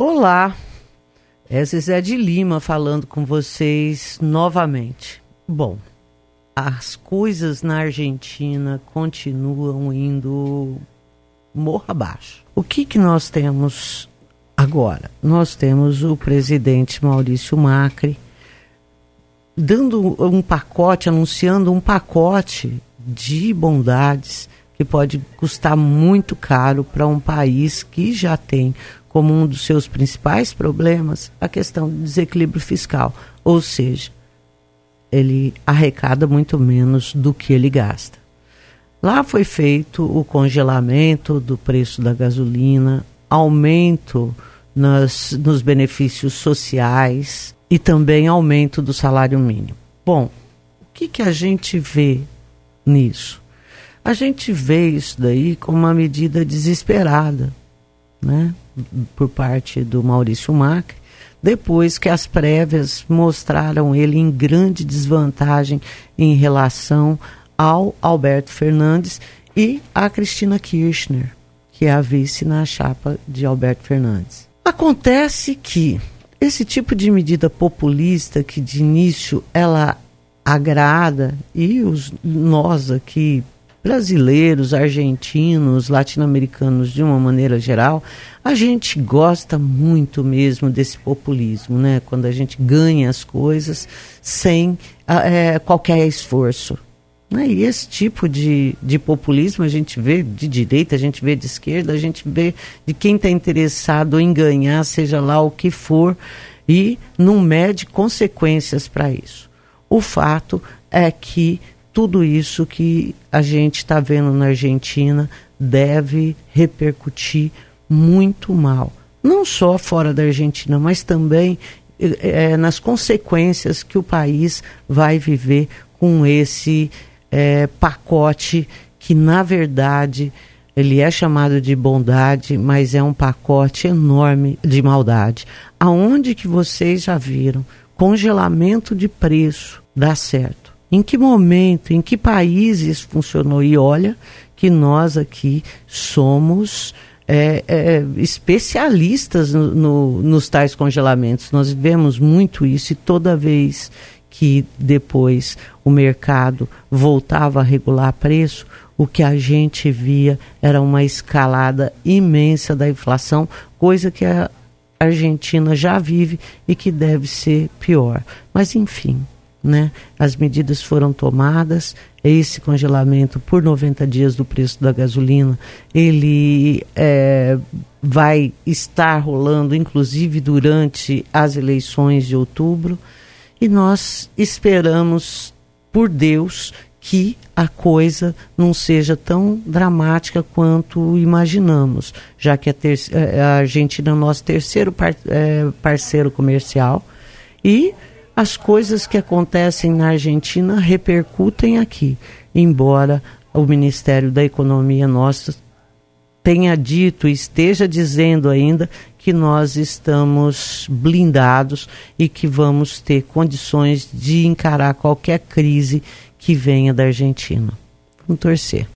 Olá, é Zé de Lima falando com vocês novamente. Bom, as coisas na Argentina continuam indo morro abaixo. O que, que nós temos agora? Nós temos o presidente Maurício Macri dando um pacote, anunciando um pacote de bondades que pode custar muito caro para um país que já tem como um dos seus principais problemas a questão do desequilíbrio fiscal, ou seja, ele arrecada muito menos do que ele gasta. Lá foi feito o congelamento do preço da gasolina, aumento nas, nos benefícios sociais e também aumento do salário mínimo. Bom, o que, que a gente vê nisso? A gente vê isso daí como uma medida desesperada, né? por parte do Maurício Macri, depois que as prévias mostraram ele em grande desvantagem em relação ao Alberto Fernandes e à Cristina Kirchner, que é a vice na chapa de Alberto Fernandes. Acontece que esse tipo de medida populista que de início ela agrada e os nós aqui brasileiros, argentinos, latino-americanos de uma maneira geral, a gente gosta muito mesmo desse populismo, né? Quando a gente ganha as coisas sem é, qualquer esforço. Né? E esse tipo de, de populismo a gente vê de direita, a gente vê de esquerda, a gente vê de quem está interessado em ganhar, seja lá o que for, e não mede consequências para isso. O fato é que tudo isso que a gente está vendo na Argentina deve repercutir muito mal. Não só fora da Argentina, mas também é, nas consequências que o país vai viver com esse é, pacote que, na verdade, ele é chamado de bondade, mas é um pacote enorme de maldade. Aonde que vocês já viram congelamento de preço dá certo? Em que momento, em que países funcionou? E olha que nós aqui somos é, é, especialistas no, no, nos tais congelamentos. Nós vemos muito isso e toda vez que depois o mercado voltava a regular preço, o que a gente via era uma escalada imensa da inflação, coisa que a Argentina já vive e que deve ser pior. Mas enfim, né? As medidas foram tomadas, esse congelamento por 90 dias do preço da gasolina, ele é, vai estar rolando, inclusive durante as eleições de outubro, e nós esperamos, por Deus, que a coisa não seja tão dramática quanto imaginamos, já que a, é, a Argentina é o nosso terceiro par é, parceiro comercial. E as coisas que acontecem na Argentina repercutem aqui, embora o Ministério da Economia nosso tenha dito e esteja dizendo ainda que nós estamos blindados e que vamos ter condições de encarar qualquer crise que venha da Argentina. Vamos torcer.